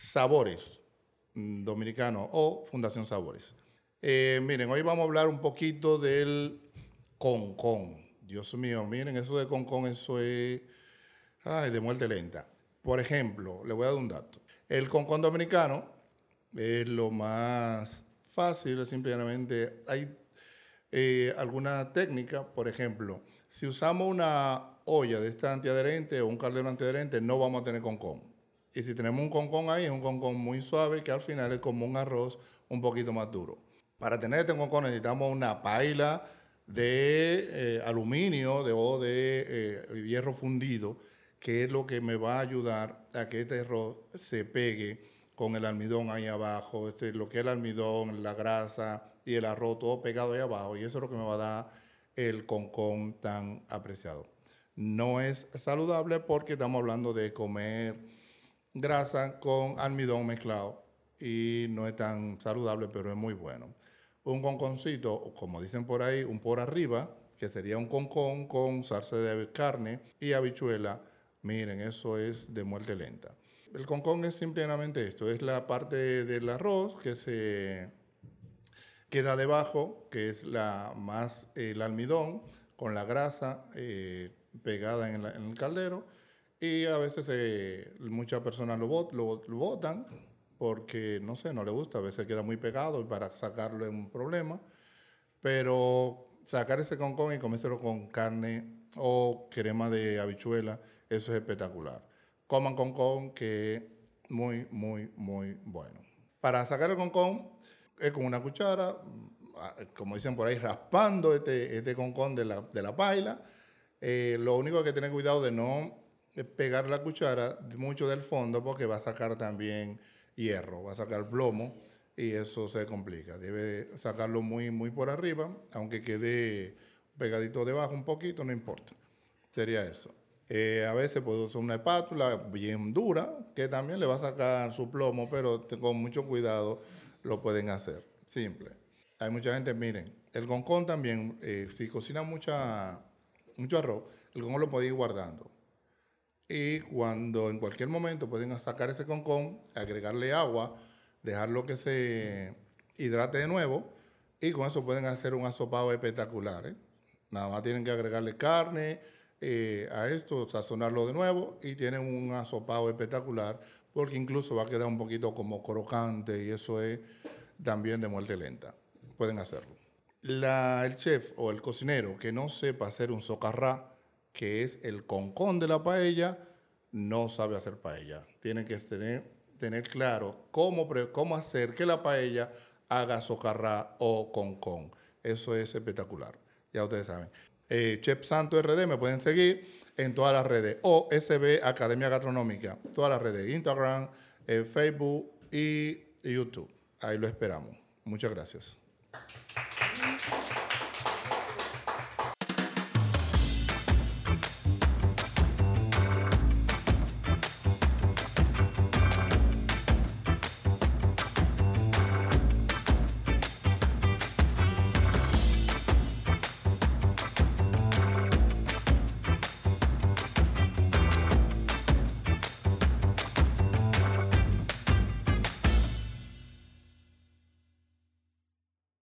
Sabores mm, Dominicanos o Fundación Sabores. Eh, miren, hoy vamos a hablar un poquito del concón. Dios mío, miren, eso de concón, eso es de muerte lenta. Por ejemplo, le voy a dar un dato. El concón dominicano es lo más fácil, simplemente hay eh, alguna técnica, por ejemplo, si usamos una olla de esta antiadherente o un caldero antiadherente, no vamos a tener concón. Y si tenemos un concón ahí, es un concón muy suave que al final es como un arroz un poquito más duro. Para tener este concón necesitamos una paila de eh, aluminio o de eh, hierro fundido, que es lo que me va a ayudar a que este arroz se pegue con el almidón ahí abajo, este, lo que es el almidón, la grasa y el arroz todo pegado ahí abajo. Y eso es lo que me va a dar el concón tan apreciado no es saludable porque estamos hablando de comer grasa con almidón mezclado y no es tan saludable, pero es muy bueno. Un conconcito, como dicen por ahí, un por arriba, que sería un concón con salsa de carne y habichuela. Miren, eso es de muerte lenta. El concón es simplemente esto, es la parte del arroz que se queda debajo, que es la más el almidón con la grasa, eh, pegada en, el caldero y a veces eh, muchas personas lo, botan porque, no sé, no le gusta, a veces queda muy pegado y para sacarlo es un problema, pero sacar ese concón y comérselo con carne o crema de habichuela, eso es espectacular. Coman concón que es muy, muy, muy bueno. Para sacar el concón es con una cuchara, como dicen por ahí, raspando este, este concón de la, de la paila, eh, lo único que hay que tener cuidado de no pegar la cuchara mucho del fondo porque va a sacar también hierro, va a sacar plomo y eso se complica. Debe sacarlo muy, muy por arriba, aunque quede pegadito debajo un poquito, no importa. Sería eso. Eh, a veces puede usar una espátula bien dura, que también le va a sacar su plomo, pero con mucho cuidado lo pueden hacer. Simple. Hay mucha gente, miren, el concón también, eh, si cocina mucho arroz, el concón lo pueden ir guardando. Y cuando en cualquier momento pueden sacar ese concón, agregarle agua, dejarlo que se hidrate de nuevo y con eso pueden hacer un asopado espectacular. ¿eh? Nada más tienen que agregarle carne eh, a esto, sazonarlo de nuevo y tienen un asopado espectacular porque incluso va a quedar un poquito como crocante y eso es también de muerte lenta. Pueden hacerlo el chef o el cocinero que no sepa hacer un socarrá, que es el concón de la paella, no sabe hacer paella. Tiene que tener, tener claro cómo, cómo hacer que la paella haga socarrá o concón. Eso es espectacular. Ya ustedes saben. Eh, chef Santo RD me pueden seguir en todas las redes. O SB Academia Gastronómica. Todas las redes. Instagram, eh, Facebook y YouTube. Ahí lo esperamos. Muchas gracias.